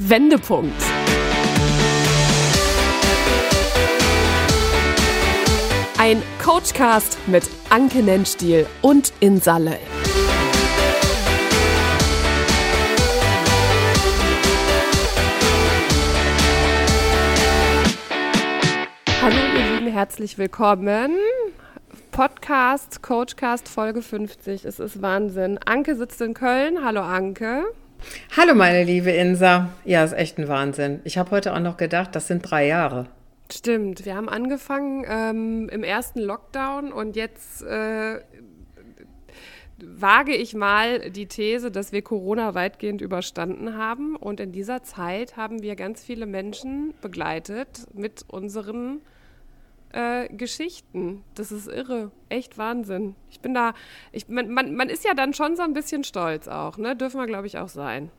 Wendepunkt. Ein Coachcast mit Anke Nennstiel und Insalle. Hallo ihr Lieben, herzlich willkommen. Podcast, Coachcast Folge 50. Es ist Wahnsinn. Anke sitzt in Köln. Hallo Anke. Hallo meine liebe Insa. Ja, ist echt ein Wahnsinn. Ich habe heute auch noch gedacht, das sind drei Jahre. Stimmt, wir haben angefangen ähm, im ersten Lockdown und jetzt äh, wage ich mal die These, dass wir Corona weitgehend überstanden haben. Und in dieser Zeit haben wir ganz viele Menschen begleitet mit unseren äh, Geschichten. Das ist irre. Echt Wahnsinn. Ich bin da, ich, man, man, man ist ja dann schon so ein bisschen stolz auch, ne? Dürfen wir, glaube ich, auch sein.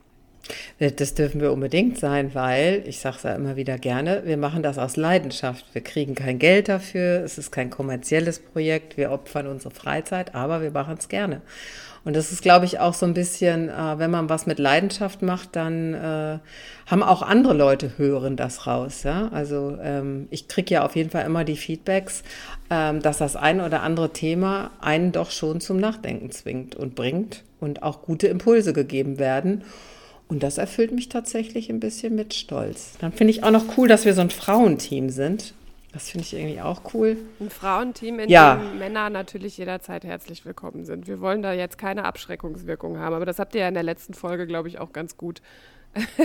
Das dürfen wir unbedingt sein, weil, ich sage es ja immer wieder gerne, wir machen das aus Leidenschaft. Wir kriegen kein Geld dafür, es ist kein kommerzielles Projekt, wir opfern unsere Freizeit, aber wir machen es gerne. Und das ist, glaube ich, auch so ein bisschen, äh, wenn man was mit Leidenschaft macht, dann äh, haben auch andere Leute hören das raus. Ja? Also ähm, ich kriege ja auf jeden Fall immer die Feedbacks, ähm, dass das ein oder andere Thema einen doch schon zum Nachdenken zwingt und bringt und auch gute Impulse gegeben werden. Und das erfüllt mich tatsächlich ein bisschen mit Stolz. Dann finde ich auch noch cool, dass wir so ein Frauenteam sind. Das finde ich irgendwie auch cool. Ein Frauenteam, in ja. dem Männer natürlich jederzeit herzlich willkommen sind. Wir wollen da jetzt keine Abschreckungswirkung haben, aber das habt ihr ja in der letzten Folge, glaube ich, auch ganz gut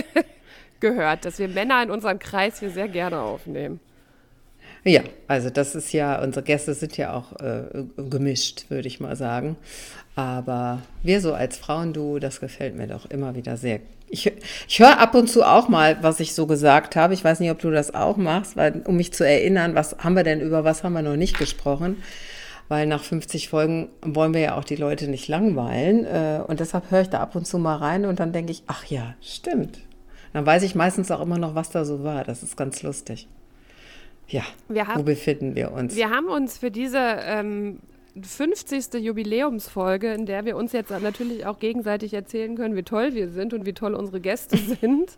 gehört, dass wir Männer in unseren Kreis hier sehr gerne aufnehmen. Ja, also das ist ja, unsere Gäste sind ja auch äh, gemischt, würde ich mal sagen. Aber wir so als Frauenduo, das gefällt mir doch immer wieder sehr ich, ich höre ab und zu auch mal, was ich so gesagt habe. Ich weiß nicht, ob du das auch machst, weil, um mich zu erinnern, was haben wir denn über was haben wir noch nicht gesprochen? Weil nach 50 Folgen wollen wir ja auch die Leute nicht langweilen. Äh, und deshalb höre ich da ab und zu mal rein und dann denke ich, ach ja, stimmt. Dann weiß ich meistens auch immer noch, was da so war. Das ist ganz lustig. Ja, haben, wo befinden wir uns? Wir haben uns für diese ähm, 50. Jubiläumsfolge, in der wir uns jetzt natürlich auch gegenseitig erzählen können, wie toll wir sind und wie toll unsere Gäste sind,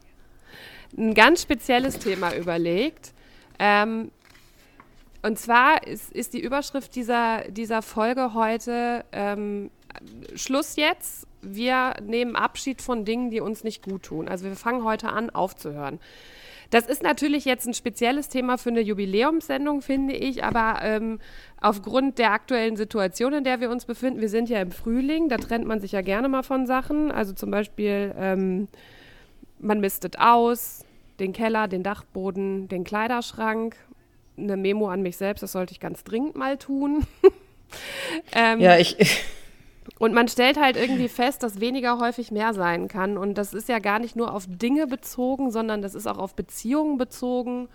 ein ganz spezielles Thema überlegt. Ähm, und zwar ist, ist, die Überschrift dieser, dieser Folge heute ähm, Schluss jetzt. Wir nehmen Abschied von Dingen, die uns nicht gut tun. Also wir fangen heute an, aufzuhören. Das ist natürlich jetzt ein spezielles Thema für eine Jubiläumssendung, finde ich, aber ähm, aufgrund der aktuellen Situation, in der wir uns befinden, wir sind ja im Frühling, da trennt man sich ja gerne mal von Sachen. Also zum Beispiel, ähm, man mistet aus, den Keller, den Dachboden, den Kleiderschrank. Eine Memo an mich selbst, das sollte ich ganz dringend mal tun. ähm, ja, ich. Und man stellt halt irgendwie fest, dass weniger häufig mehr sein kann. Und das ist ja gar nicht nur auf Dinge bezogen, sondern das ist auch auf Beziehungen bezogen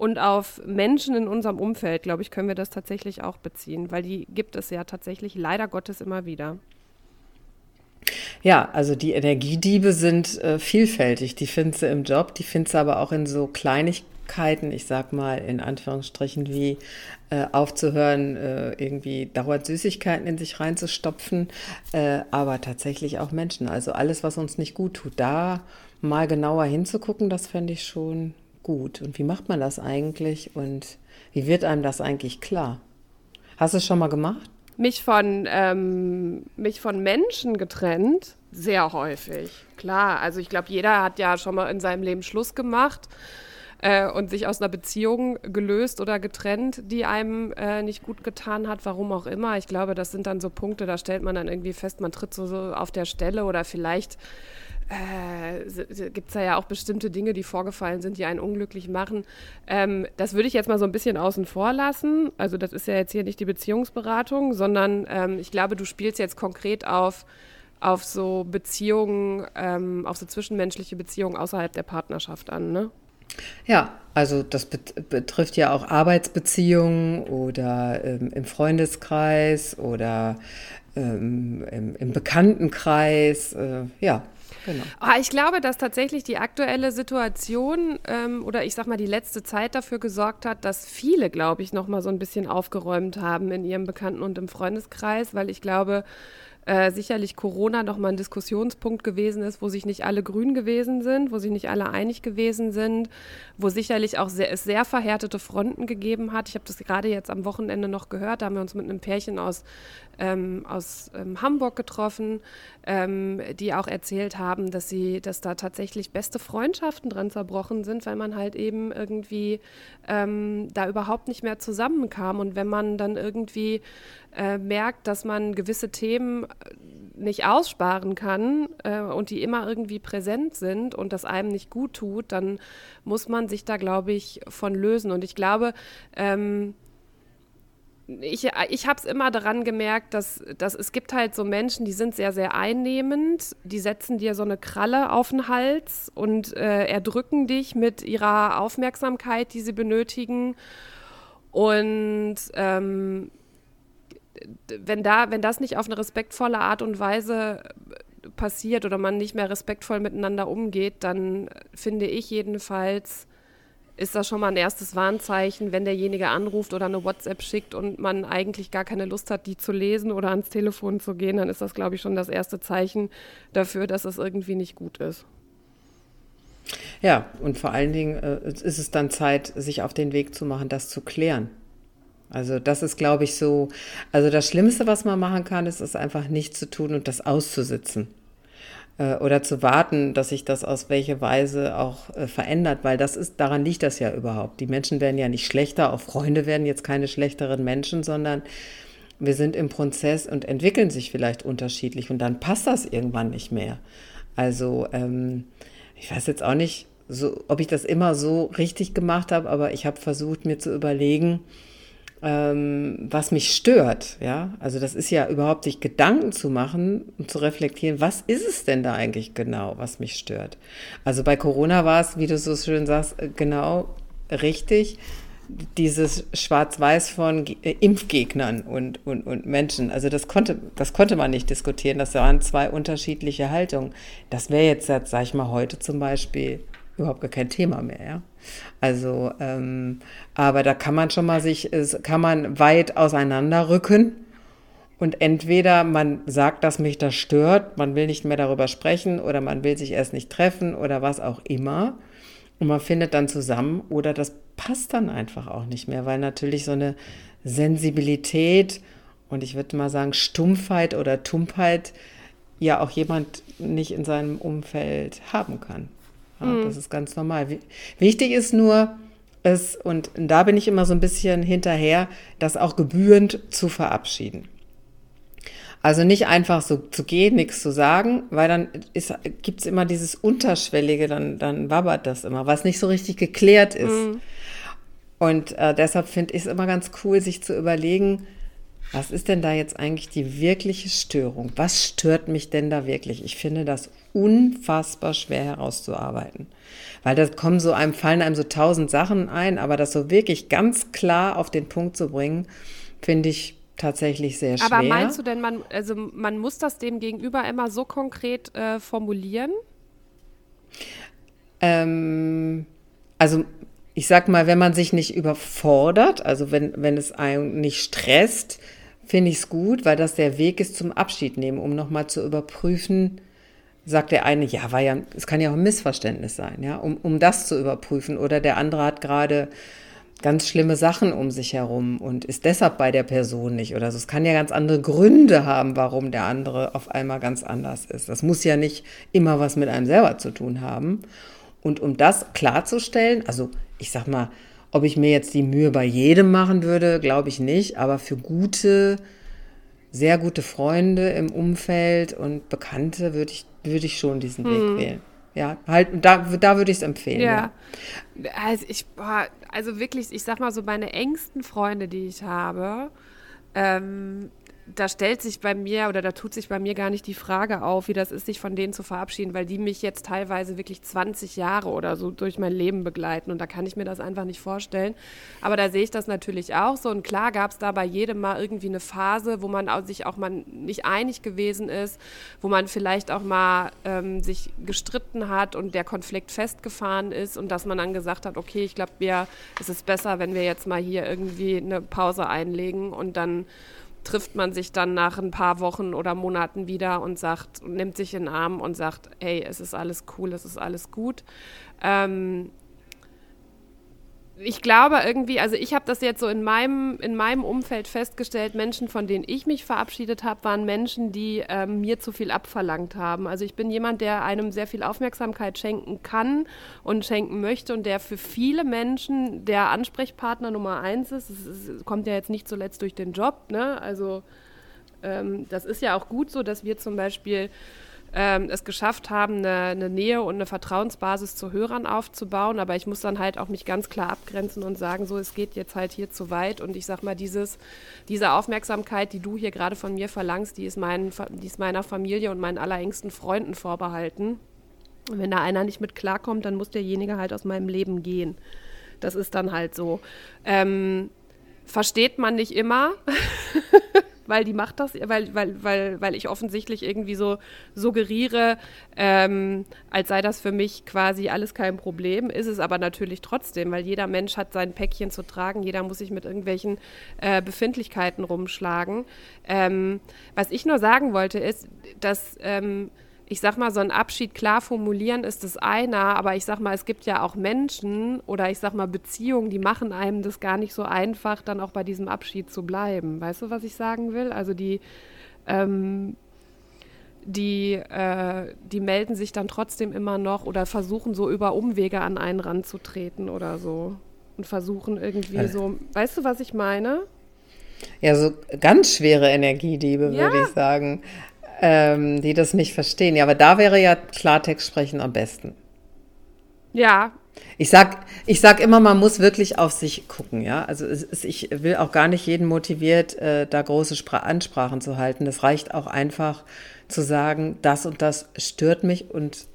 und auf Menschen in unserem Umfeld, glaube ich, können wir das tatsächlich auch beziehen, weil die gibt es ja tatsächlich leider Gottes immer wieder. Ja, also die Energiediebe sind äh, vielfältig. Die findest du im Job, die findest du aber auch in so Kleinigkeiten ich sag mal in Anführungsstrichen, wie äh, aufzuhören, äh, irgendwie dauernd Süßigkeiten in sich reinzustopfen, äh, aber tatsächlich auch Menschen. Also alles, was uns nicht gut tut, da mal genauer hinzugucken, das fände ich schon gut. Und wie macht man das eigentlich und wie wird einem das eigentlich klar? Hast du es schon mal gemacht? Mich von, ähm, mich von Menschen getrennt, sehr häufig. Klar, also ich glaube, jeder hat ja schon mal in seinem Leben Schluss gemacht äh, und sich aus einer Beziehung gelöst oder getrennt, die einem äh, nicht gut getan hat, warum auch immer. Ich glaube, das sind dann so Punkte, da stellt man dann irgendwie fest, man tritt so, so auf der Stelle oder vielleicht äh, gibt es da ja auch bestimmte Dinge, die vorgefallen sind, die einen unglücklich machen. Ähm, das würde ich jetzt mal so ein bisschen außen vor lassen. Also das ist ja jetzt hier nicht die Beziehungsberatung, sondern ähm, ich glaube, du spielst jetzt konkret auf, auf so Beziehungen, ähm, auf so zwischenmenschliche Beziehungen außerhalb der Partnerschaft an, ne? Ja, also das betrifft ja auch Arbeitsbeziehungen oder ähm, im Freundeskreis oder ähm, im, im, Bekanntenkreis. Äh, ja, genau. Oh, ich glaube, dass tatsächlich die aktuelle Situation ähm, oder ich sag mal die letzte Zeit dafür gesorgt hat, dass viele, glaube ich, noch mal so ein bisschen aufgeräumt haben in ihrem Bekannten- und im Freundeskreis, weil ich glaube, äh, sicherlich Corona nochmal ein Diskussionspunkt gewesen ist, wo sich nicht alle grün gewesen sind, wo sich nicht alle einig gewesen sind, wo sicherlich auch sehr, es sehr verhärtete Fronten gegeben hat. Ich habe das gerade jetzt am Wochenende noch gehört, da haben wir uns mit einem Pärchen aus, ähm, aus ähm, Hamburg getroffen, ähm, die auch erzählt haben, dass sie, dass da tatsächlich beste Freundschaften dran zerbrochen sind, weil man halt eben irgendwie ähm, da überhaupt nicht mehr zusammenkam. Und wenn man dann irgendwie äh, merkt, dass man gewisse Themen nicht aussparen kann äh, und die immer irgendwie präsent sind und das einem nicht gut tut, dann muss man sich da, glaube ich, von lösen. Und ich glaube, ähm, ich, ich habe es immer daran gemerkt, dass, dass es gibt halt so Menschen, die sind sehr, sehr einnehmend, die setzen dir so eine Kralle auf den Hals und äh, erdrücken dich mit ihrer Aufmerksamkeit, die sie benötigen. Und ähm, wenn, da, wenn das nicht auf eine respektvolle Art und Weise passiert oder man nicht mehr respektvoll miteinander umgeht, dann finde ich jedenfalls, ist das schon mal ein erstes Warnzeichen, wenn derjenige anruft oder eine WhatsApp schickt und man eigentlich gar keine Lust hat, die zu lesen oder ans Telefon zu gehen, dann ist das, glaube ich, schon das erste Zeichen dafür, dass es irgendwie nicht gut ist. Ja, und vor allen Dingen äh, ist es dann Zeit, sich auf den Weg zu machen, das zu klären. Also das ist, glaube ich, so, also das Schlimmste, was man machen kann, ist es einfach nicht zu tun und das auszusitzen äh, oder zu warten, dass sich das aus welcher Weise auch äh, verändert, weil das ist, daran liegt das ja überhaupt. Die Menschen werden ja nicht schlechter, auch Freunde werden jetzt keine schlechteren Menschen, sondern wir sind im Prozess und entwickeln sich vielleicht unterschiedlich und dann passt das irgendwann nicht mehr. Also ähm, ich weiß jetzt auch nicht, so, ob ich das immer so richtig gemacht habe, aber ich habe versucht, mir zu überlegen, ähm, was mich stört. Ja, also das ist ja überhaupt sich Gedanken zu machen und zu reflektieren, was ist es denn da eigentlich genau, was mich stört. Also bei Corona war es, wie du so schön sagst, äh, genau richtig dieses Schwarz-Weiß von äh, Impfgegnern und, und, und Menschen. Also das konnte, das konnte man nicht diskutieren. Das waren zwei unterschiedliche Haltungen. Das wäre jetzt, sag ich mal, heute zum Beispiel überhaupt gar kein Thema mehr, ja. Also, ähm, aber da kann man schon mal sich, kann man weit auseinanderrücken. Und entweder man sagt, dass mich das stört, man will nicht mehr darüber sprechen oder man will sich erst nicht treffen oder was auch immer. Und man findet dann zusammen oder das passt dann einfach auch nicht mehr, weil natürlich so eine Sensibilität und ich würde mal sagen Stumpfheit oder Tumpheit ja auch jemand nicht in seinem Umfeld haben kann. Ja, mhm. Das ist ganz normal. Wichtig ist nur, es, und da bin ich immer so ein bisschen hinterher, das auch gebührend zu verabschieden. Also nicht einfach so zu gehen, nichts zu sagen, weil dann gibt es immer dieses Unterschwellige, dann, dann wabbert das immer, was nicht so richtig geklärt ist. Mhm. Und äh, deshalb finde ich es immer ganz cool, sich zu überlegen, was ist denn da jetzt eigentlich die wirkliche Störung? Was stört mich denn da wirklich? Ich finde das unfassbar schwer herauszuarbeiten. Weil da kommen so einem, fallen einem so tausend Sachen ein, aber das so wirklich ganz klar auf den Punkt zu bringen, finde ich tatsächlich sehr schwer. Aber meinst du denn, man, also man muss das dem Gegenüber immer so konkret äh, formulieren? Ähm, also ich sag mal, wenn man sich nicht überfordert, also wenn, wenn es einen nicht stresst, finde ich es gut, weil das der Weg ist zum Abschied nehmen, um nochmal zu überprüfen, sagt der eine, ja, war ja, es kann ja auch ein Missverständnis sein, ja, um, um das zu überprüfen. Oder der andere hat gerade ganz schlimme Sachen um sich herum und ist deshalb bei der Person nicht oder so. Es kann ja ganz andere Gründe haben, warum der andere auf einmal ganz anders ist. Das muss ja nicht immer was mit einem selber zu tun haben. Und um das klarzustellen, also ich sag mal, ob ich mir jetzt die Mühe bei jedem machen würde, glaube ich nicht, aber für gute, sehr gute Freunde im Umfeld und Bekannte würde ich, würde ich schon diesen hm. Weg wählen. Ja, halt, da, da würde ich es empfehlen. Ja. ja. Also ich, also wirklich, ich sag mal so, meine engsten Freunde, die ich habe, ähm, da stellt sich bei mir oder da tut sich bei mir gar nicht die Frage auf, wie das ist, sich von denen zu verabschieden, weil die mich jetzt teilweise wirklich 20 Jahre oder so durch mein Leben begleiten und da kann ich mir das einfach nicht vorstellen. Aber da sehe ich das natürlich auch so und klar gab es da bei jedem mal irgendwie eine Phase, wo man sich auch mal nicht einig gewesen ist, wo man vielleicht auch mal ähm, sich gestritten hat und der Konflikt festgefahren ist und dass man dann gesagt hat, okay, ich glaube, es ist besser, wenn wir jetzt mal hier irgendwie eine Pause einlegen und dann trifft man sich dann nach ein paar Wochen oder Monaten wieder und sagt, nimmt sich in den Arm und sagt, hey, es ist alles cool, es ist alles gut. Ähm, ich glaube irgendwie, also ich habe das jetzt so in meinem, in meinem Umfeld festgestellt, Menschen, von denen ich mich verabschiedet habe, waren Menschen, die ähm, mir zu viel abverlangt haben. Also ich bin jemand, der einem sehr viel Aufmerksamkeit schenken kann und schenken möchte und der für viele Menschen der Ansprechpartner Nummer eins ist. Es, kommt ja jetzt nicht zuletzt durch den Job, ne? Also ähm, das ist ja auch gut so, dass wir zum Beispiel ähm, es geschafft haben, eine, eine, Nähe und eine Vertrauensbasis zu Hörern aufzubauen. Aber ich muss dann halt auch mich ganz klar abgrenzen und sagen, so, es geht jetzt halt hier zu weit. Und ich sag mal, dieses, diese Aufmerksamkeit, die du hier gerade von mir verlangst, die ist, mein, die ist meiner Familie und meinen allerengsten Freunden vorbehalten. Und wenn da einer nicht mit klarkommt, dann muss derjenige halt aus meinem Leben gehen. Das ist dann halt so. Ähm, versteht man nicht immer. weil die macht das, weil, weil, weil, weil ich offensichtlich irgendwie so suggeriere, ähm, als sei das für mich quasi alles kein Problem. Ist es aber natürlich trotzdem, weil jeder Mensch hat sein Päckchen zu tragen, jeder muss sich mit irgendwelchen äh, Befindlichkeiten rumschlagen. Ähm, was ich nur sagen wollte, ist, dass ähm, ich sag mal, so ein Abschied klar formulieren ist das eine, aber ich sag mal, es gibt ja auch Menschen oder ich sag mal Beziehungen, die machen einem das gar nicht so einfach, dann auch bei diesem Abschied zu bleiben. Weißt du, was ich sagen will? Also die, ähm, die, äh, die melden sich dann trotzdem immer noch oder versuchen so über Umwege an einen ranzutreten oder so. Und versuchen irgendwie so, weißt du, was ich meine? Ja, so ganz schwere Energiediebe, ja. würde ich sagen ähm, die das nicht verstehen. Ja, aber da wäre ja Klartext sprechen am besten. Ja. Ich sag, ich sag immer, man muss wirklich auf sich gucken, ja. Also ist, ich will auch gar nicht jeden motiviert, äh, da große Spra Ansprachen zu halten. Das reicht auch einfach zu sagen, das und das stört mich und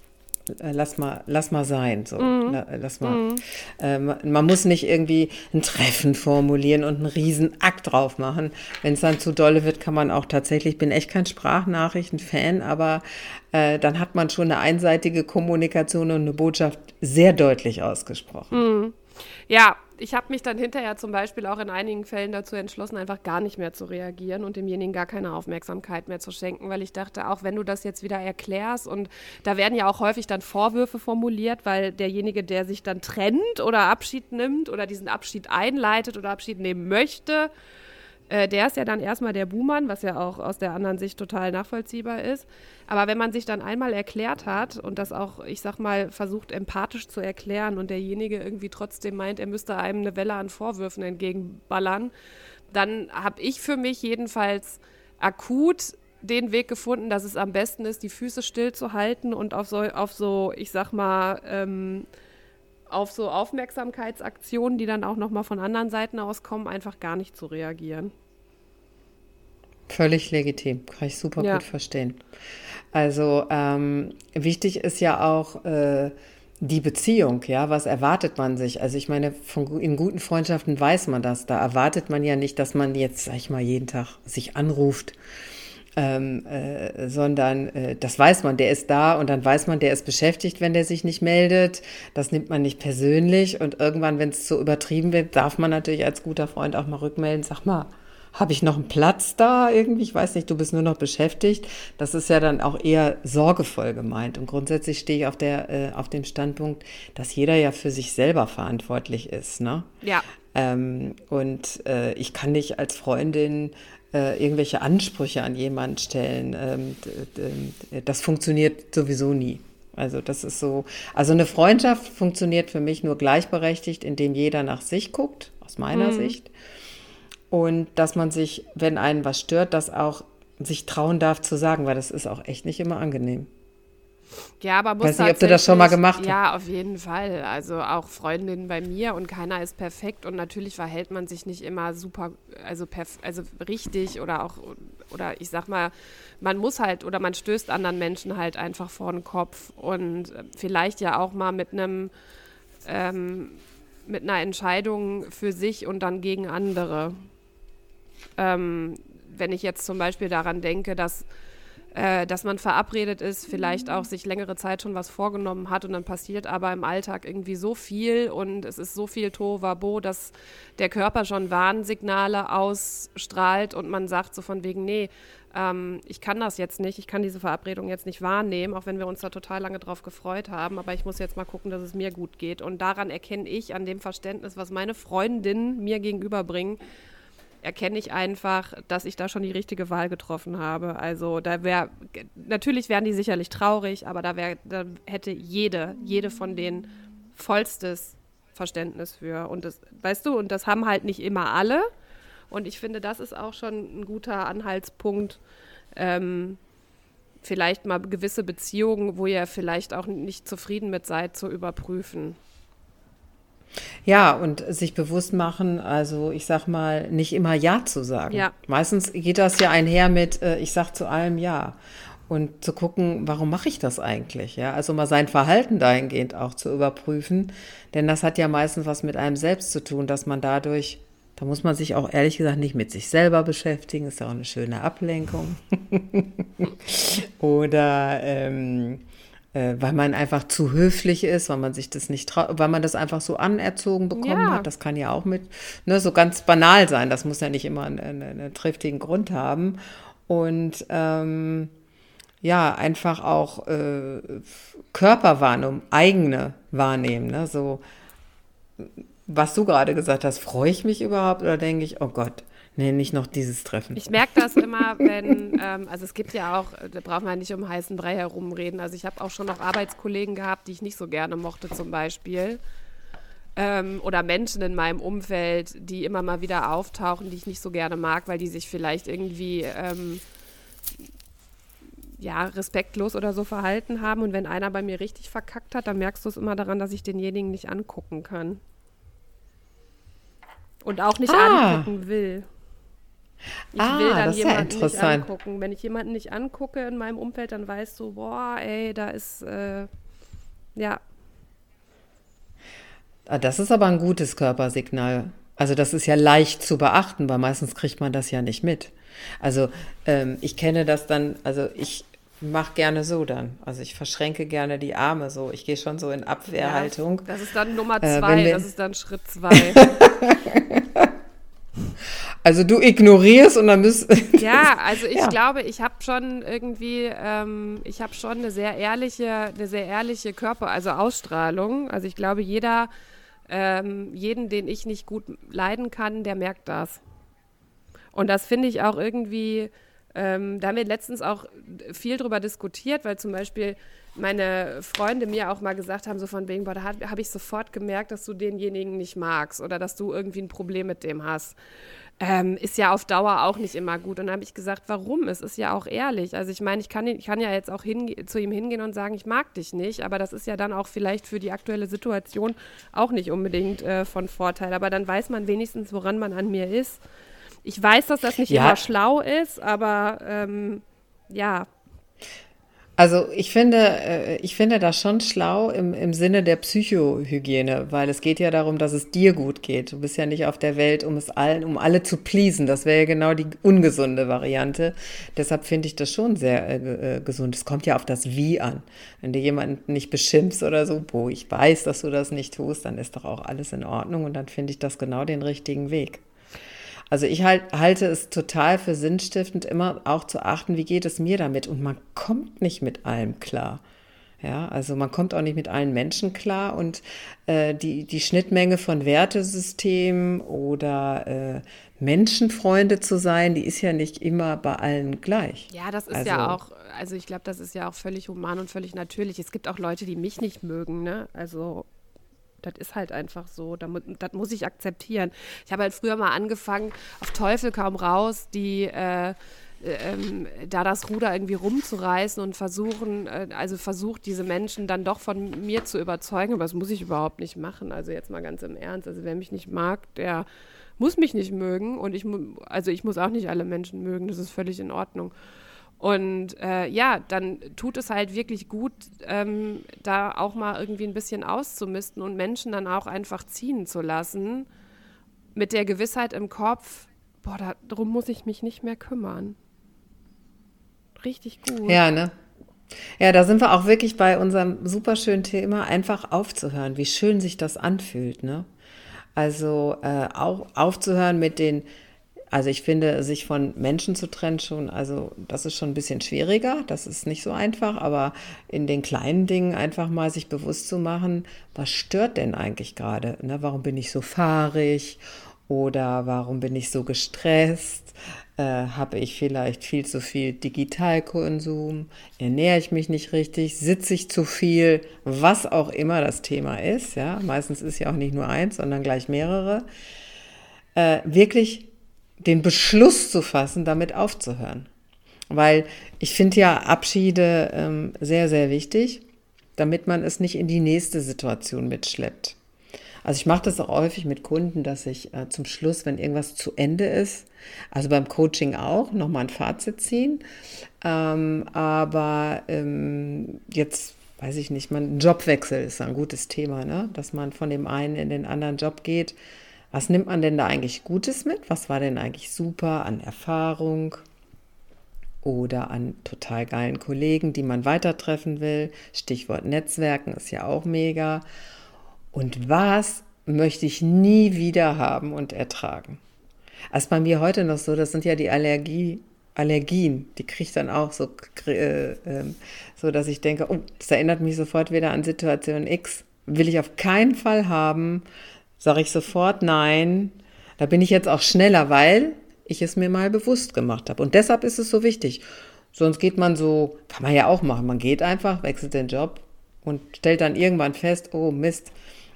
lass mal, lass mal sein. So. Mhm. Lass mal. Mhm. Äh, man muss nicht irgendwie ein Treffen formulieren und einen riesen Akt drauf machen. Wenn es dann zu dolle wird, kann man auch tatsächlich, ich bin echt kein Sprachnachrichten-Fan, aber äh, dann hat man schon eine einseitige Kommunikation und eine Botschaft sehr deutlich ausgesprochen. Mhm. Ja, ich habe mich dann hinterher zum Beispiel auch in einigen Fällen dazu entschlossen, einfach gar nicht mehr zu reagieren und demjenigen gar keine Aufmerksamkeit mehr zu schenken, weil ich dachte, auch wenn du das jetzt wieder erklärst und da werden ja auch häufig dann Vorwürfe formuliert, weil derjenige, der sich dann trennt oder Abschied nimmt oder diesen Abschied einleitet oder Abschied nehmen möchte, äh, der ist ja dann erstmal der Buhmann, was ja auch aus der anderen Sicht total nachvollziehbar ist. Aber wenn man sich dann einmal erklärt hat und das auch, ich sag mal, versucht empathisch zu erklären und derjenige irgendwie trotzdem meint, er müsste einem eine Welle an Vorwürfen entgegenballern, dann habe ich für mich jedenfalls akut den Weg gefunden, dass es am besten ist, die Füße still zu halten und auf so, auf so ich sag mal, ähm, auf so Aufmerksamkeitsaktionen, die dann auch nochmal von anderen Seiten auskommen, einfach gar nicht zu reagieren. Völlig legitim, kann ich super ja. gut verstehen. Also ähm, wichtig ist ja auch äh, die Beziehung, ja, was erwartet man sich? Also ich meine, von, in guten Freundschaften weiß man das. Da erwartet man ja nicht, dass man jetzt, sag ich mal, jeden Tag sich anruft ähm, äh, sondern äh, das weiß man, der ist da und dann weiß man, der ist beschäftigt, wenn der sich nicht meldet. Das nimmt man nicht persönlich und irgendwann, wenn es so übertrieben wird, darf man natürlich als guter Freund auch mal rückmelden, sag mal, habe ich noch einen Platz da irgendwie? Ich weiß nicht, du bist nur noch beschäftigt. Das ist ja dann auch eher sorgevoll gemeint. Und grundsätzlich stehe ich auf, der, äh, auf dem Standpunkt, dass jeder ja für sich selber verantwortlich ist. Ne? Ja. Ähm, und äh, ich kann nicht als Freundin äh, irgendwelche Ansprüche an jemanden stellen. Ähm, das funktioniert sowieso nie. Also das ist so, also eine Freundschaft funktioniert für mich nur gleichberechtigt, indem jeder nach sich guckt, aus meiner mhm. Sicht. Und dass man sich, wenn einen was stört, das auch sich trauen darf zu sagen, weil das ist auch echt nicht immer angenehm. Ja, aber muss Weiß nicht, ob du das schon mal gemacht hast. Ja, auf jeden Fall. Also auch Freundinnen bei mir und keiner ist perfekt und natürlich verhält man sich nicht immer super, also, also richtig oder auch, oder ich sag mal, man muss halt oder man stößt anderen Menschen halt einfach vor den Kopf und vielleicht ja auch mal mit einem, ähm, mit einer Entscheidung für sich und dann gegen andere. Ähm, wenn ich jetzt zum Beispiel daran denke, dass äh, dass man verabredet ist, vielleicht auch sich längere Zeit schon was vorgenommen hat und dann passiert aber im Alltag irgendwie so viel und es ist so viel Tohuwabo, dass der Körper schon Warnsignale ausstrahlt und man sagt so von wegen, nee, ähm, ich kann das jetzt nicht, ich kann diese Verabredung jetzt nicht wahrnehmen, auch wenn wir uns da total lange drauf gefreut haben, aber ich muss jetzt mal gucken, dass es mir gut geht. Und daran erkenne ich, an dem Verständnis, was meine Freundinnen mir gegenüberbringen, erkenne ich einfach, dass ich da schon die richtige Wahl getroffen habe. Also da wäre, natürlich wären die sicherlich traurig, aber da, wär, da hätte jede, jede von denen vollstes Verständnis für. Und das, weißt du, und das haben halt nicht immer alle. Und ich finde, das ist auch schon ein guter Anhaltspunkt, ähm, vielleicht mal gewisse Beziehungen, wo ihr vielleicht auch nicht zufrieden mit seid, zu überprüfen. Ja, und sich bewusst machen, also ich sag mal, nicht immer Ja zu sagen. Ja. Meistens geht das ja einher mit, äh, ich sag zu allem Ja. Und zu gucken, warum mache ich das eigentlich? Ja, also mal sein Verhalten dahingehend auch zu überprüfen. Denn das hat ja meistens was mit einem selbst zu tun, dass man dadurch, da muss man sich auch ehrlich gesagt nicht mit sich selber beschäftigen, ist ja auch eine schöne Ablenkung. Oder ähm, äh, weil man einfach zu höflich ist, weil man sich das nicht traut, weil man das einfach so anerzogen bekommen ja. hat. Das kann ja auch mit ne, so ganz banal sein. Das muss ja nicht immer einen, einen, einen triftigen Grund haben. Und ähm, ja, einfach auch äh, Körperwahrnehmung, eigene wahrnehmen. Ne? So, was du gerade gesagt hast, freue ich mich überhaupt oder denke ich, oh Gott, Nee, nicht noch dieses Treffen. Ich merke das immer, wenn, ähm, also es gibt ja auch, da braucht man nicht um heißen Brei herumreden. Also ich habe auch schon noch Arbeitskollegen gehabt, die ich nicht so gerne mochte zum Beispiel. Ähm, oder Menschen in meinem Umfeld, die immer mal wieder auftauchen, die ich nicht so gerne mag, weil die sich vielleicht irgendwie ähm, ja, respektlos oder so verhalten haben. Und wenn einer bei mir richtig verkackt hat, dann merkst du es immer daran, dass ich denjenigen nicht angucken kann. Und auch nicht ah. angucken will. Ich ah, will dann jemanden nicht angucken. Wenn ich jemanden nicht angucke in meinem Umfeld, dann weißt du, boah, ey, da ist, äh, ja. Ah, das ist aber ein gutes Körpersignal. Also das ist ja leicht zu beachten, weil meistens kriegt man das ja nicht mit. Also ähm, ich kenne das dann, also ich mache gerne so dann. Also ich verschränke gerne die Arme so. Ich gehe schon so in Abwehrhaltung. Ja, das ist dann Nummer äh, zwei, äh, das ist dann Schritt zwei. Also du ignorierst und dann bist Ja, also ich ja. glaube, ich habe schon irgendwie, ähm, ich habe schon eine sehr ehrliche, eine sehr ehrliche Körper, also Ausstrahlung. Also ich glaube, jeder, ähm, jeden, den ich nicht gut leiden kann, der merkt das. Und das finde ich auch irgendwie, ähm, da haben wir letztens auch viel drüber diskutiert, weil zum Beispiel meine Freunde mir auch mal gesagt haben, so von wegen, boah, da habe hab ich sofort gemerkt, dass du denjenigen nicht magst oder dass du irgendwie ein Problem mit dem hast ähm, ist ja auf Dauer auch nicht immer gut. Und dann habe ich gesagt, warum? Es ist ja auch ehrlich. Also ich meine, ich kann, ich kann ja jetzt auch zu ihm hingehen und sagen, ich mag dich nicht, aber das ist ja dann auch vielleicht für die aktuelle Situation auch nicht unbedingt äh, von Vorteil. Aber dann weiß man wenigstens, woran man an mir ist. Ich weiß, dass das nicht ja. immer schlau ist, aber ähm, ja, also ich finde, äh, ich finde das schon schlau im, im Sinne der Psychohygiene, weil es geht ja darum, dass es dir gut geht. Du bist ja nicht auf der Welt, um es allen, um alle zu pleasen. Das wäre ja genau die ungesunde Variante. Deshalb finde ich das schon sehr äh, äh, gesund. Es kommt ja auf das Wie an. Wenn du jemanden nicht beschimpfst oder so, wo ich weiß, dass du das nicht tust, dann ist doch auch alles in Ordnung und dann finde ich das genau den richtigen Weg. Also ich halt, halte es total für sinnstiftend, immer auch zu achten, wie geht es mir damit. Und man kommt nicht mit allem klar. Ja, also man kommt auch nicht mit allen Menschen klar und äh, die, die Schnittmenge von Wertesystemen oder äh, Menschenfreunde zu sein, die ist ja nicht immer bei allen gleich. Ja, das ist also, ja auch, also ich glaube, das ist ja auch völlig human und völlig natürlich. Es gibt auch Leute, die mich nicht mögen, ne? Also das ist halt einfach so. Das muss ich akzeptieren. Ich habe halt früher mal angefangen, auf Teufel kaum raus, die äh, ähm, da das Ruder irgendwie rumzureißen und versuchen, äh, also versucht, diese Menschen dann doch von mir zu überzeugen, aber das muss ich überhaupt nicht machen. Also jetzt mal ganz im Ernst. Also wer mich nicht mag, der muss mich nicht mögen und ich also ich muss auch nicht alle Menschen mögen, das ist völlig in Ordnung. Und äh, ja, dann tut es halt wirklich gut, ähm, da auch mal irgendwie ein bisschen auszumisten und Menschen dann auch einfach ziehen zu lassen, mit der Gewissheit im Kopf, boah, darum muss ich mich nicht mehr kümmern. richtig gut. Ja, ne? Ja, da sind wir auch wirklich bei unserem super schönen Thema, einfach aufzuhören, wie schön sich das anfühlt, ne? Also äh, auch aufzuhören mit den, also ich finde, sich von Menschen zu trennen schon, also das ist schon ein bisschen schwieriger, das ist nicht so einfach, aber in den kleinen Dingen einfach mal sich bewusst zu machen, was stört denn eigentlich gerade? Ne? Warum bin ich so fahrig? Oder warum bin ich so gestresst? Äh, habe ich vielleicht viel zu viel Digitalkonsum? Ernähre ich mich nicht richtig? Sitze ich zu viel? Was auch immer das Thema ist, ja, meistens ist ja auch nicht nur eins, sondern gleich mehrere. Äh, wirklich den Beschluss zu fassen, damit aufzuhören. Weil ich finde ja Abschiede ähm, sehr, sehr wichtig, damit man es nicht in die nächste Situation mitschleppt. Also ich mache das auch häufig mit Kunden, dass ich äh, zum Schluss, wenn irgendwas zu Ende ist, also beim Coaching auch, nochmal ein Fazit ziehen. Ähm, aber ähm, jetzt weiß ich nicht, man, Jobwechsel ist ein gutes Thema, ne? dass man von dem einen in den anderen Job geht. Was nimmt man denn da eigentlich Gutes mit? Was war denn eigentlich super an Erfahrung? oder an total geilen Kollegen, die man weiter treffen will. Stichwort Netzwerken ist ja auch mega. Und was möchte ich nie wieder haben und ertragen? Also bei mir heute noch so, das sind ja die Allergie, Allergien, die kriege ich dann auch so, äh, äh, so, dass ich denke, oh, das erinnert mich sofort wieder an Situation X. Will ich auf keinen Fall haben, sage ich sofort nein. Da bin ich jetzt auch schneller, weil ich es mir mal bewusst gemacht habe. Und deshalb ist es so wichtig. Sonst geht man so, kann man ja auch machen, man geht einfach, wechselt den Job und stellt dann irgendwann fest, oh Mist,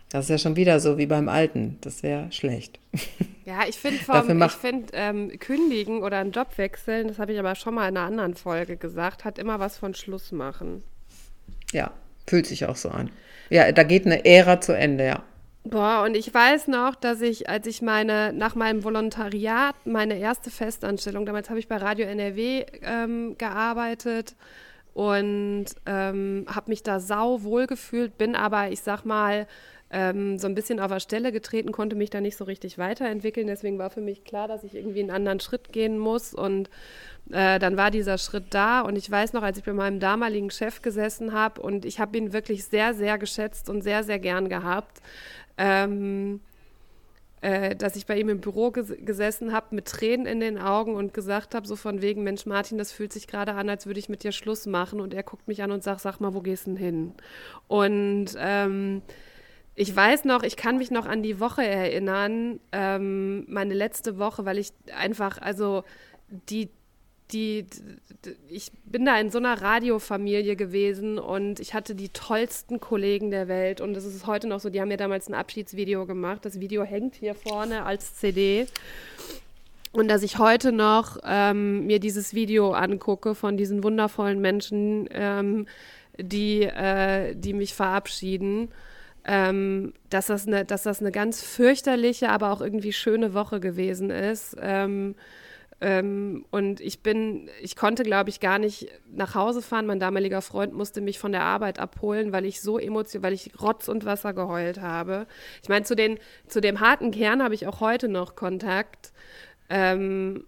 das ist ja schon wieder so wie beim Alten. Das wäre schlecht. Ja, ich finde find, ähm, kündigen oder einen Job wechseln, das habe ich aber schon mal in einer anderen Folge gesagt, hat immer was von Schluss machen. Ja, fühlt sich auch so an. Ja, da geht eine Ära zu Ende, ja. Boah, und ich weiß noch, dass ich, als ich meine, nach meinem Volontariat, meine erste Festanstellung, damals habe ich bei Radio NRW ähm, gearbeitet und ähm, habe mich da sau wohl gefühlt, bin aber, ich sag mal, ähm, so ein bisschen auf der Stelle getreten, konnte mich da nicht so richtig weiterentwickeln. Deswegen war für mich klar, dass ich irgendwie einen anderen Schritt gehen muss. Und äh, dann war dieser Schritt da. Und ich weiß noch, als ich bei meinem damaligen Chef gesessen habe und ich habe ihn wirklich sehr, sehr geschätzt und sehr, sehr gern gehabt. Ähm, äh, dass ich bei ihm im Büro ges gesessen habe mit Tränen in den Augen und gesagt habe, so von wegen, Mensch Martin, das fühlt sich gerade an, als würde ich mit dir Schluss machen. Und er guckt mich an und sagt, sag mal, wo gehst du denn hin? Und ähm, ich weiß noch, ich kann mich noch an die Woche erinnern, ähm, meine letzte Woche, weil ich einfach, also die, die, die, ich bin da in so einer Radiofamilie gewesen und ich hatte die tollsten Kollegen der Welt und das ist heute noch so, die haben mir damals ein Abschiedsvideo gemacht. Das Video hängt hier vorne als CD. Und dass ich heute noch ähm, mir dieses Video angucke von diesen wundervollen Menschen, ähm, die, äh, die mich verabschieden ähm, dass, das eine, dass das eine ganz fürchterliche, aber auch irgendwie schöne Woche gewesen ist. Ähm, ähm, und ich bin, ich konnte, glaube ich, gar nicht nach Hause fahren. Mein damaliger Freund musste mich von der Arbeit abholen, weil ich so emotional, weil ich Rotz und Wasser geheult habe. Ich meine, zu, zu dem harten Kern habe ich auch heute noch Kontakt. Ähm,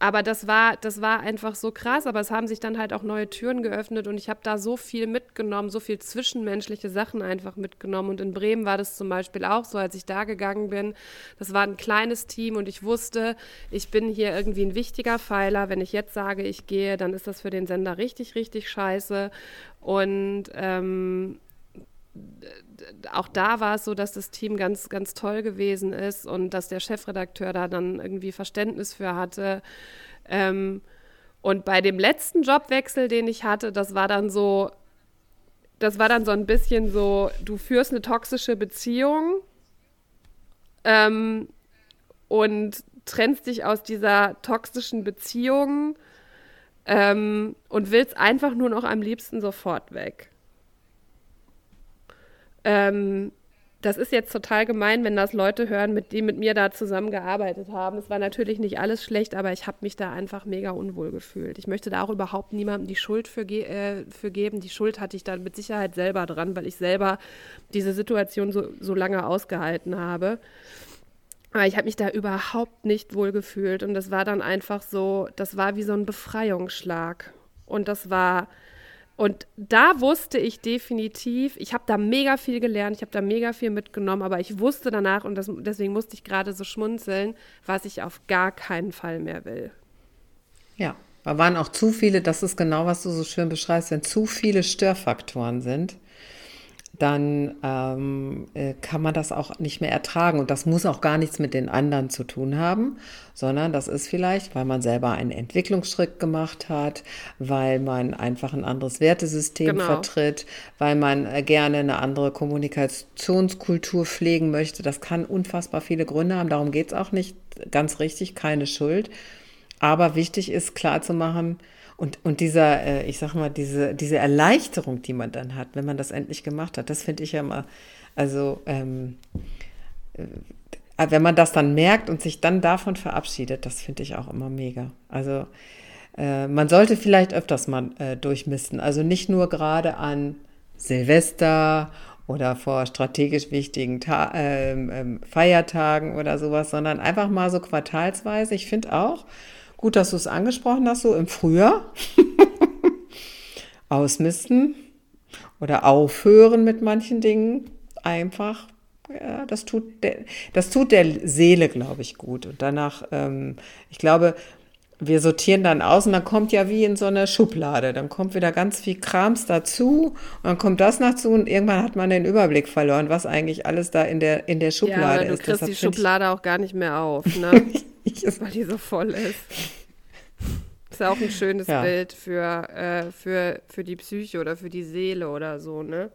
aber das war, das war einfach so krass, aber es haben sich dann halt auch neue Türen geöffnet und ich habe da so viel mitgenommen, so viel zwischenmenschliche Sachen einfach mitgenommen. Und in Bremen war das zum Beispiel auch so, als ich da gegangen bin. Das war ein kleines Team und ich wusste, ich bin hier irgendwie ein wichtiger Pfeiler. Wenn ich jetzt sage, ich gehe, dann ist das für den Sender richtig, richtig scheiße. Und ähm, auch da war es so, dass das Team ganz, ganz toll gewesen ist und dass der Chefredakteur da dann irgendwie Verständnis für hatte. Ähm, und bei dem letzten Jobwechsel, den ich hatte, das war dann so, das war dann so ein bisschen so, du führst eine toxische Beziehung ähm, und trennst dich aus dieser toxischen Beziehung ähm, und willst einfach nur noch am liebsten sofort weg. Ähm, das ist jetzt total gemein, wenn das Leute hören, mit, die mit mir da zusammengearbeitet haben. Es war natürlich nicht alles schlecht, aber ich habe mich da einfach mega unwohl gefühlt. Ich möchte da auch überhaupt niemandem die Schuld für, ge äh, für geben. Die Schuld hatte ich dann mit Sicherheit selber dran, weil ich selber diese Situation so, so lange ausgehalten habe. Aber ich habe mich da überhaupt nicht wohl gefühlt und das war dann einfach so, das war wie so ein Befreiungsschlag. Und das war, und da wusste ich definitiv, ich habe da mega viel gelernt, ich habe da mega viel mitgenommen, aber ich wusste danach, und das, deswegen musste ich gerade so schmunzeln, was ich auf gar keinen Fall mehr will. Ja, da waren auch zu viele, das ist genau, was du so schön beschreibst, wenn zu viele Störfaktoren sind, dann ähm, äh, kann man das auch nicht mehr ertragen. Und das muss auch gar nichts mit den anderen zu tun haben, sondern das ist vielleicht, weil man selber einen Entwicklungsschritt gemacht hat, weil man einfach ein anderes Wertesystem genau. vertritt, weil man äh, gerne eine andere Kommunikationskultur pflegen möchte. Das kann unfassbar viele Gründe haben. Darum geht es auch nicht ganz richtig, keine Schuld. Aber wichtig ist klarzumachen, und, und dieser, äh, ich sag mal, diese, diese Erleichterung, die man dann hat, wenn man das endlich gemacht hat, das finde ich ja immer, also ähm, äh, wenn man das dann merkt und sich dann davon verabschiedet, das finde ich auch immer mega. Also äh, man sollte vielleicht öfters mal äh, durchmisten. Also nicht nur gerade an Silvester oder vor strategisch wichtigen Ta ähm, ähm, Feiertagen oder sowas, sondern einfach mal so quartalsweise. Ich finde auch, Gut, dass du es angesprochen hast, so im Frühjahr. Ausmisten oder aufhören mit manchen Dingen. Einfach, ja, das tut der, das tut der Seele, glaube ich, gut. Und danach, ähm, ich glaube, wir sortieren dann aus und dann kommt ja wie in so eine Schublade. Dann kommt wieder ganz viel Krams dazu und dann kommt das dazu und irgendwann hat man den Überblick verloren, was eigentlich alles da in der, in der Schublade ja, du ist. kriegst die Schublade auch gar nicht mehr auf, ne? weil die so voll ist. Ist ja auch ein schönes ja. Bild für, äh, für, für die Psyche oder für die Seele oder so, ne?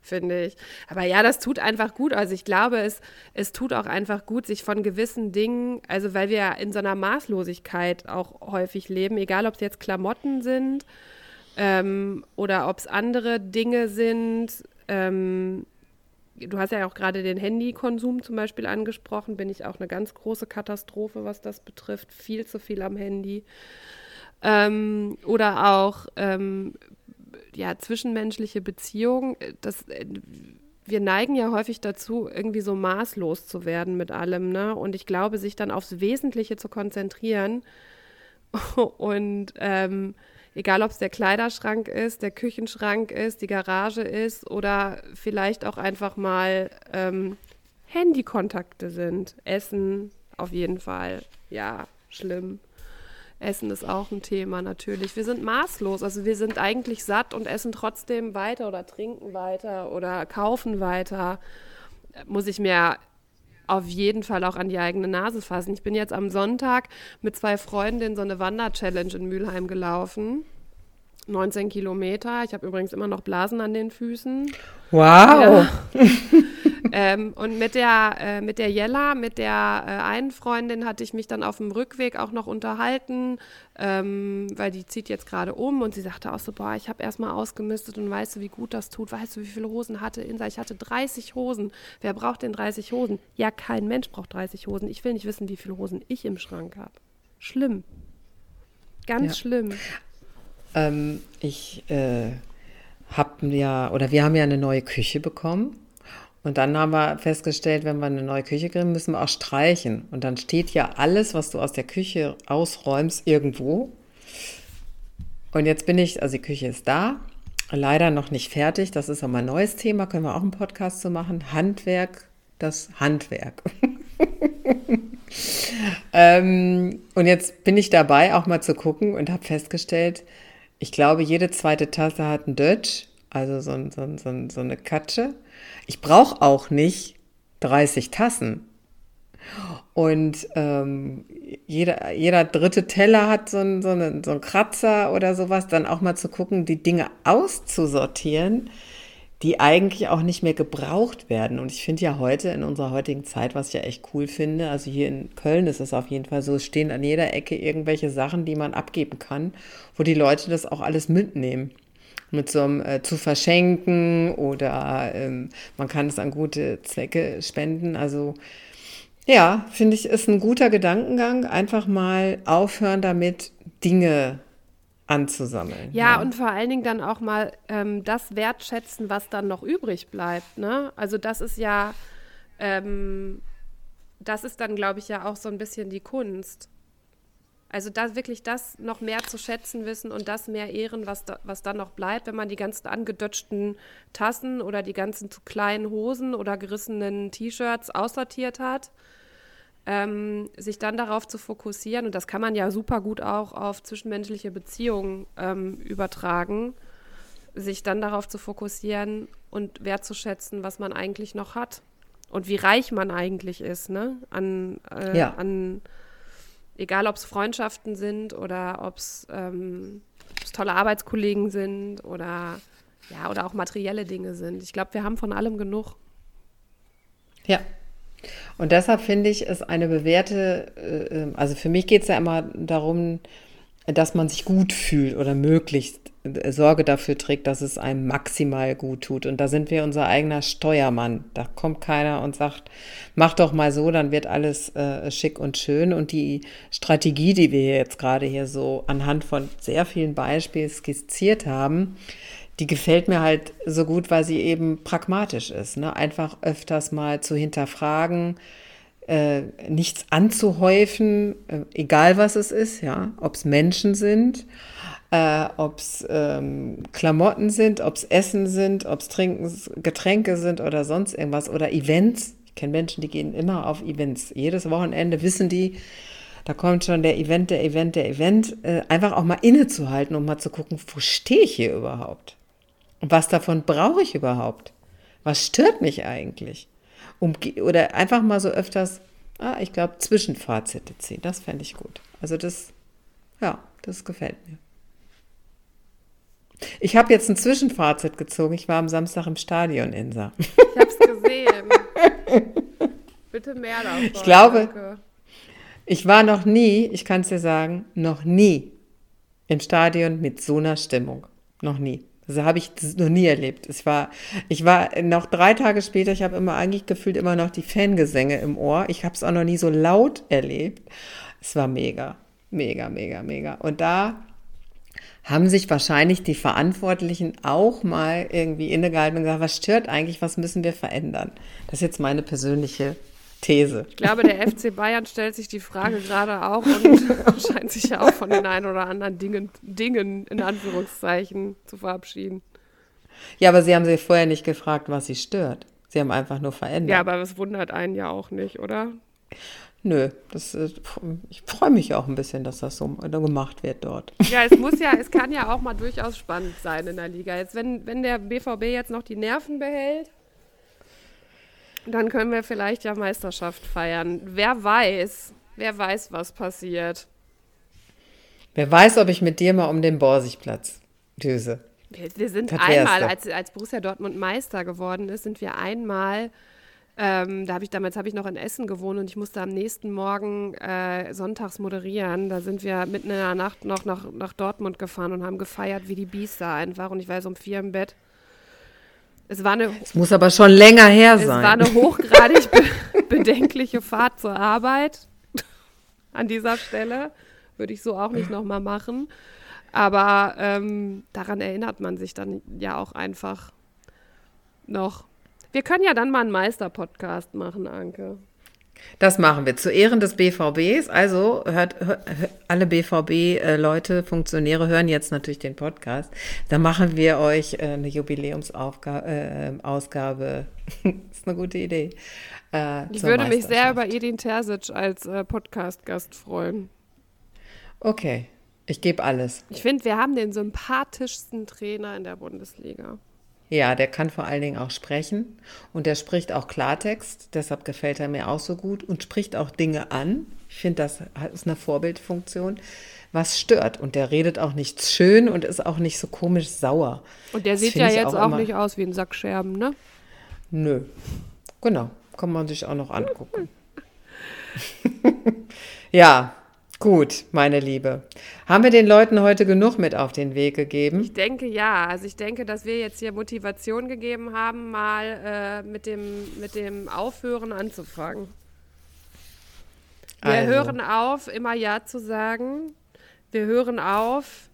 Finde ich. Aber ja, das tut einfach gut. Also ich glaube, es, es tut auch einfach gut, sich von gewissen Dingen, also weil wir ja in so einer Maßlosigkeit auch häufig leben, egal ob es jetzt Klamotten sind ähm, oder ob es andere Dinge sind. Ähm, du hast ja auch gerade den Handykonsum zum Beispiel angesprochen, bin ich auch eine ganz große Katastrophe, was das betrifft. Viel zu viel am Handy. Ähm, oder auch ähm, ja, zwischenmenschliche Beziehungen. Das, äh, wir neigen ja häufig dazu, irgendwie so maßlos zu werden mit allem. Ne? Und ich glaube, sich dann aufs Wesentliche zu konzentrieren und ähm, Egal, ob es der Kleiderschrank ist, der Küchenschrank ist, die Garage ist oder vielleicht auch einfach mal ähm, Handykontakte sind. Essen auf jeden Fall. Ja, schlimm. Essen ist auch ein Thema natürlich. Wir sind maßlos, also wir sind eigentlich satt und essen trotzdem weiter oder trinken weiter oder kaufen weiter. Muss ich mir auf jeden Fall auch an die eigene Nase fassen. Ich bin jetzt am Sonntag mit zwei Freundinnen so eine Wander-Challenge in Mülheim gelaufen. 19 Kilometer. Ich habe übrigens immer noch Blasen an den Füßen. Wow. Ja. ähm, und mit der, äh, mit der Jella, mit der äh, einen Freundin hatte ich mich dann auf dem Rückweg auch noch unterhalten, ähm, weil die zieht jetzt gerade um und sie sagte auch so, boah, ich habe erstmal ausgemistet und weißt du, wie gut das tut, weißt du, wie viele Hosen hatte Insa? Ich hatte 30 Hosen. Wer braucht denn 30 Hosen? Ja, kein Mensch braucht 30 Hosen. Ich will nicht wissen, wie viele Hosen ich im Schrank habe. Schlimm. Ganz ja. schlimm. Ähm, ich äh, habe ja, oder wir haben ja eine neue Küche bekommen. Und dann haben wir festgestellt, wenn wir eine neue Küche kriegen, müssen wir auch streichen. Und dann steht ja alles, was du aus der Küche ausräumst, irgendwo. Und jetzt bin ich, also die Küche ist da, leider noch nicht fertig. Das ist auch mal ein neues Thema, können wir auch einen Podcast zu machen. Handwerk, das Handwerk. ähm, und jetzt bin ich dabei, auch mal zu gucken und habe festgestellt, ich glaube, jede zweite Tasse hat einen Dutch, also so, so, so, so eine Katsche. Ich brauche auch nicht 30 Tassen. Und ähm, jeder, jeder dritte Teller hat so einen, so, einen, so einen Kratzer oder sowas, dann auch mal zu gucken, die Dinge auszusortieren, die eigentlich auch nicht mehr gebraucht werden. Und ich finde ja heute, in unserer heutigen Zeit, was ich ja echt cool finde, also hier in Köln ist es auf jeden Fall so, es stehen an jeder Ecke irgendwelche Sachen, die man abgeben kann, wo die Leute das auch alles mitnehmen. Mit so einem äh, zu verschenken oder ähm, man kann es an gute Zwecke spenden. Also ja, finde ich, ist ein guter Gedankengang. Einfach mal aufhören damit, Dinge anzusammeln. Ja, ja, und vor allen Dingen dann auch mal ähm, das wertschätzen, was dann noch übrig bleibt. Ne? Also das ist ja, ähm, das ist dann, glaube ich, ja auch so ein bisschen die Kunst. Also da wirklich das noch mehr zu schätzen wissen und das mehr ehren, was, da, was dann noch bleibt, wenn man die ganzen angedötschten Tassen oder die ganzen zu kleinen Hosen oder gerissenen T-Shirts aussortiert hat. Ähm, sich dann darauf zu fokussieren, und das kann man ja super gut auch auf zwischenmenschliche Beziehungen ähm, übertragen, sich dann darauf zu fokussieren und wertzuschätzen, was man eigentlich noch hat und wie reich man eigentlich ist, ne? An, äh, ja. an egal ob es Freundschaften sind oder ob es ähm, tolle Arbeitskollegen sind oder ja, oder auch materielle Dinge sind. Ich glaube, wir haben von allem genug. Ja. Und deshalb finde ich es eine bewährte, äh, ähm, also für mich geht es ja immer darum, dass man sich gut fühlt oder möglichst Sorge dafür trägt, dass es einem maximal gut tut. Und da sind wir unser eigener Steuermann. Da kommt keiner und sagt, mach doch mal so, dann wird alles äh, schick und schön. Und die Strategie, die wir jetzt gerade hier so anhand von sehr vielen Beispielen skizziert haben, die gefällt mir halt so gut, weil sie eben pragmatisch ist. Ne? Einfach öfters mal zu hinterfragen, äh, nichts anzuhäufen, äh, egal was es ist, ja, ob es Menschen sind äh, ob es ähm, Klamotten sind, ob es Essen sind, ob es Getränke sind oder sonst irgendwas oder Events. Ich kenne Menschen, die gehen immer auf Events. Jedes Wochenende wissen die, da kommt schon der Event, der Event, der Event. Äh, einfach auch mal innezuhalten und mal zu gucken, wo stehe ich hier überhaupt? Und was davon brauche ich überhaupt? Was stört mich eigentlich? Um, oder einfach mal so öfters, ah, ich glaube, Zwischenfazite ziehen. Das fände ich gut. Also das, ja, das gefällt mir. Ich habe jetzt ein Zwischenfazit gezogen. Ich war am Samstag im Stadion, Insa. Ich habe es gesehen. Bitte mehr davon. Ich glaube, danke. ich war noch nie, ich kann es dir sagen, noch nie im Stadion mit so einer Stimmung. Noch nie. Also habe ich das noch nie erlebt. Ich war, ich war noch drei Tage später, ich habe immer eigentlich gefühlt immer noch die Fangesänge im Ohr. Ich habe es auch noch nie so laut erlebt. Es war mega, mega, mega, mega. Und da haben sich wahrscheinlich die Verantwortlichen auch mal irgendwie innegehalten und gesagt, was stört eigentlich, was müssen wir verändern? Das ist jetzt meine persönliche These. Ich glaube, der FC Bayern stellt sich die Frage gerade auch und scheint sich ja auch von den ein oder anderen Dingen, Dingen in Anführungszeichen zu verabschieden. Ja, aber Sie haben sie vorher nicht gefragt, was Sie stört. Sie haben einfach nur verändert. Ja, aber das wundert einen ja auch nicht, oder? Nö, das, ich freue mich auch ein bisschen, dass das so gemacht wird dort. Ja, es muss ja, es kann ja auch mal durchaus spannend sein in der Liga. Jetzt, wenn, wenn der BVB jetzt noch die Nerven behält, dann können wir vielleicht ja Meisterschaft feiern. Wer weiß, wer weiß, was passiert. Wer weiß, ob ich mit dir mal um den Borsigplatz düse. Wir, wir sind einmal, als, als Borussia Dortmund Meister geworden ist, sind wir einmal ähm, da habe ich damals habe ich noch in Essen gewohnt und ich musste am nächsten Morgen äh, sonntags moderieren. Da sind wir mitten in der Nacht noch nach, nach Dortmund gefahren und haben gefeiert wie die Biester einfach. Und ich war so um vier im Bett. Es war eine. Es muss aber schon länger her sein. Es war eine hochgradig be bedenkliche Fahrt zur Arbeit. An dieser Stelle würde ich so auch nicht nochmal machen. Aber ähm, daran erinnert man sich dann ja auch einfach noch. Wir können ja dann mal einen Meister-Podcast machen, Anke. Das machen wir zu Ehren des BVBs. Also hört, hört alle BVB-Leute, Funktionäre hören jetzt natürlich den Podcast. Da machen wir euch äh, eine Jubiläumsausgabe. Äh, ist eine gute Idee. Äh, ich würde mich sehr über Edin Terzic als äh, Podcast-Gast freuen. Okay, ich gebe alles. Ich finde, wir haben den sympathischsten Trainer in der Bundesliga. Ja, der kann vor allen Dingen auch sprechen und der spricht auch Klartext, deshalb gefällt er mir auch so gut und spricht auch Dinge an. Ich finde, das ist eine Vorbildfunktion, was stört. Und der redet auch nicht schön und ist auch nicht so komisch sauer. Und der das sieht ja jetzt auch, auch nicht aus wie ein Sack Scherben, ne? Nö. Genau, kann man sich auch noch angucken. ja, Gut, meine Liebe. Haben wir den Leuten heute genug mit auf den Weg gegeben? Ich denke ja. Also ich denke, dass wir jetzt hier Motivation gegeben haben, mal äh, mit, dem, mit dem Aufhören anzufangen. Wir also. hören auf, immer Ja zu sagen. Wir hören auf,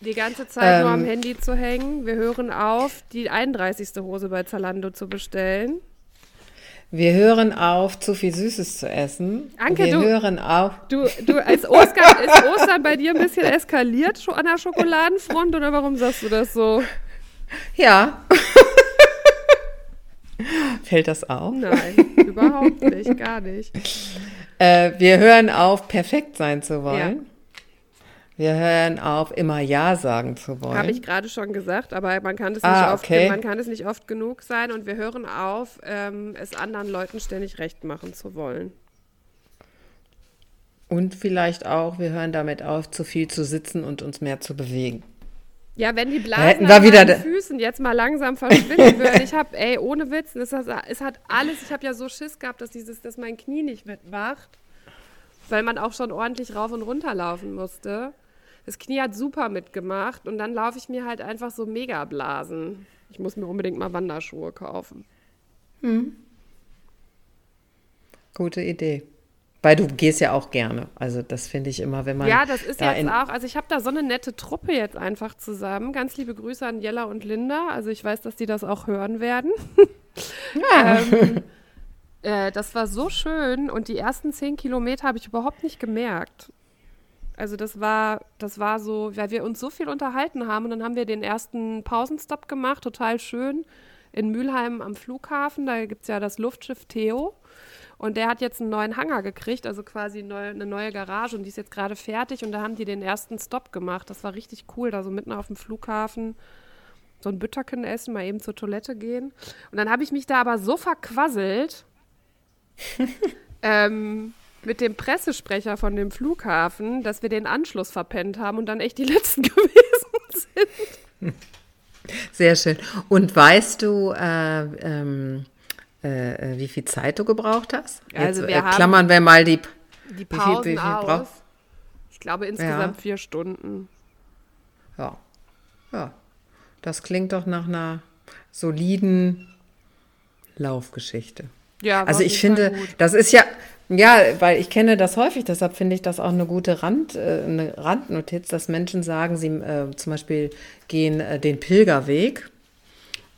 die ganze Zeit ähm, nur am ähm. Handy zu hängen. Wir hören auf, die 31. Hose bei Zalando zu bestellen. Wir hören auf, zu viel Süßes zu essen. Anke, wir du, hören auf. Du, du als Ostern, ist Ostern bei dir ein bisschen eskaliert an der Schokoladenfront oder warum sagst du das so? Ja. Fällt das auf? Nein, überhaupt nicht, gar nicht. Äh, wir hören auf, perfekt sein zu wollen. Ja. Wir hören auf, immer Ja sagen zu wollen. Habe ich gerade schon gesagt, aber man kann, es Ah, nicht oft, okay. man kann es nicht oft genug sein und wir hören auf, ähm, es anderen Leuten ständig recht machen zu wollen. Und vielleicht auch, wir hören damit auf, zu viel zu sitzen und uns mehr zu bewegen. Ja, wenn die hätten Blasen wir an wieder meinen Füßen jetzt mal langsam verschwinden würden. Ich habe, ey, ohne Witz, es hat, es hat alles, ich habe ja so Schiss gehabt, dass dieses, dass mein Knie nicht mitmacht, weil man auch schon ordentlich rauf und runter laufen musste. Das Knie hat super mitgemacht und dann laufe ich mir halt einfach so Megablasen. Ich muss mir unbedingt mal Wanderschuhe kaufen. Gute Idee. Weil du gehst ja auch gerne. Also das finde ich immer, wenn man Ja, das ist da jetzt auch, also ich habe da so eine nette Truppe jetzt einfach zusammen. Ganz liebe Grüße an Jella und Linda. Also ich weiß, dass die das auch hören werden. ähm, äh, das war so schön und die ersten zehn Kilometer habe ich überhaupt nicht gemerkt. Also das war, das war so, weil wir uns so viel unterhalten haben und dann haben wir den ersten Pausenstopp gemacht, total schön, in Mülheim am Flughafen. Da gibt es ja das Luftschiff Theo. Und der hat jetzt einen neuen Hangar gekriegt, also quasi eine neue Garage und die ist jetzt gerade fertig und da haben die den ersten Stop gemacht. Das war richtig cool, da so mitten auf dem Flughafen so ein Bütterken essen, mal eben zur Toilette gehen. Und dann habe ich mich da aber so verquasselt ähm, mit dem Pressesprecher von dem Flughafen, dass wir den Anschluss verpennt haben und dann echt die letzten gewesen sind. sehr schön. Und weißt du, äh, ähm, äh, äh, wie viel Zeit du gebraucht hast? Also Jetzt wir äh, klammern wir mal die. Die viel- Pausen wie viel aus. brauch- Ich glaube insgesamt vier Stunden. Ja. Ja. Das klingt doch nach einer soliden Laufgeschichte. Ja, Also ich finde, das ist ja, ja, weil ich kenne das häufig, deshalb finde ich das auch eine gute Rand, äh, eine Randnotiz, dass Menschen sagen, sie äh, zum Beispiel gehen äh, den Pilgerweg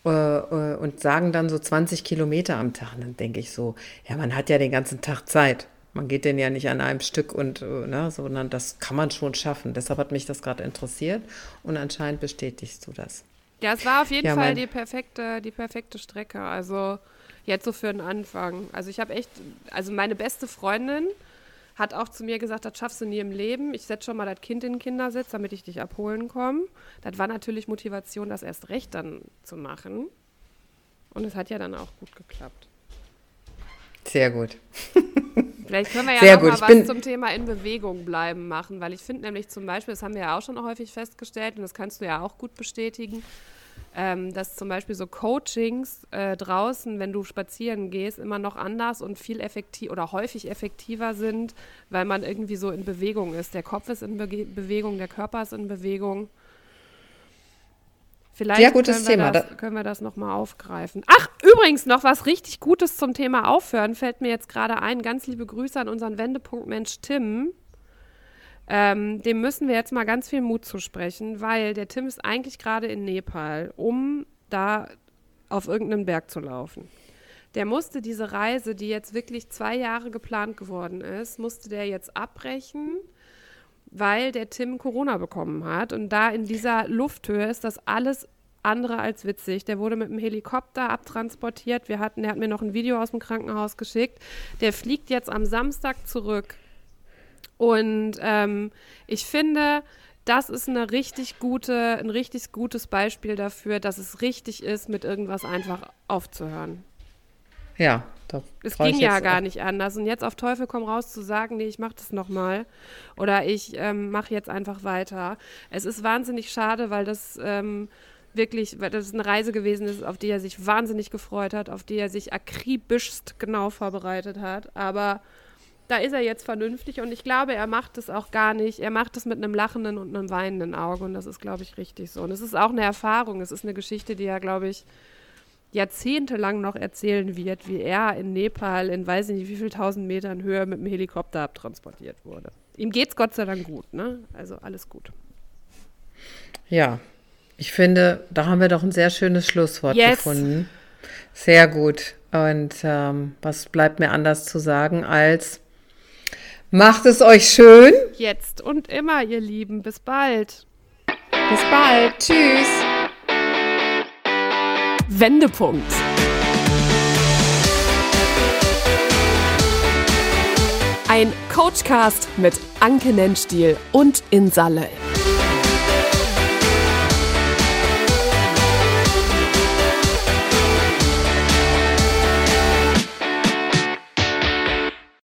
äh, äh, und sagen dann so 20 Kilometer am Tag. Und dann denke ich so, ja, man hat ja den ganzen Tag Zeit. Man geht den ja nicht an einem Stück und, äh, ne, sondern das kann man schon schaffen. Deshalb hat mich das gerade interessiert und anscheinend bestätigst du das. Ja, es war auf jeden Ja, Fall die perfekte, die perfekte Strecke. Also jetzt so für den Anfang. Also ich habe echt, also meine beste Freundin hat auch zu mir gesagt, das schaffst du nie im Leben. Ich setze schon mal das Kind in den Kindersitz, damit ich dich abholen komme. Das war natürlich Motivation, das erst recht dann zu machen. Und es hat ja dann auch gut geklappt. Sehr gut. Vielleicht können wir ja Sehr noch gut, mal was zum Thema in Bewegung bleiben machen, weil ich finde nämlich zum Beispiel, das haben wir ja auch schon häufig festgestellt und das kannst du ja auch gut bestätigen, ähm, dass zum Beispiel so Coachings äh, draußen, wenn du spazieren gehst, immer noch anders und viel effektiv oder häufig effektiver sind, weil man irgendwie so in Bewegung ist. Der Kopf ist in Bege Bewegung, der Körper ist in Bewegung. Vielleicht Sehr gutes können wir Thema. Das, können wir das nochmal aufgreifen. Ach, übrigens noch was richtig Gutes zum Thema Aufhören fällt mir jetzt gerade ein. Ganz liebe Grüße an unseren Wendepunkt-Mensch Tim. Ähm, dem müssen wir jetzt mal ganz viel Mut zusprechen, weil der Tim ist eigentlich gerade in Nepal, um da auf irgendeinen Berg zu laufen. Der musste diese Reise, die jetzt wirklich zwei Jahre geplant geworden ist, musste der jetzt abbrechen, weil der Tim Corona bekommen hat. Und da in dieser Lufthöhe ist das alles andere als witzig. Der wurde mit dem Helikopter abtransportiert. Wir hatten, der hat mir noch ein Video aus dem Krankenhaus geschickt. Der fliegt jetzt am Samstag zurück. Und ähm, ich finde, das ist eine richtig gute, ein richtig gutes Beispiel dafür, dass es richtig ist, mit irgendwas einfach aufzuhören. Ja, da Es ging ja gar nicht anders. Und jetzt auf Teufel komm raus zu sagen, nee, ich mach das nochmal. Oder ich ähm, mache jetzt einfach weiter. Es ist wahnsinnig schade, weil das ähm, wirklich, weil das eine Reise gewesen ist, auf die er sich wahnsinnig gefreut hat, auf die er sich akribischst genau vorbereitet hat. Aber da ist er jetzt vernünftig und ich glaube, er macht es auch gar nicht. Er macht es mit einem lachenden und einem weinenden Auge und das ist, glaube ich, richtig so. Und es ist auch eine Erfahrung. Es ist eine Geschichte, die er, glaube ich, jahrzehntelang noch erzählen wird, wie er in Nepal in weiß ich nicht wie viel tausend Metern Höhe mit dem Helikopter abtransportiert wurde. Ihm geht's Gott sei Dank gut, ne? Also alles gut. Ja, ich finde, da haben wir doch ein sehr schönes Schlusswort Yes. gefunden. Sehr gut. Und ähm, was bleibt mir anders zu sagen als macht es euch schön. Jetzt und immer, ihr Lieben. Bis bald. Bis bald. Tschüss. Wendepunkt. Ein Coachcast mit Anke Nennstiel und Insa Löll.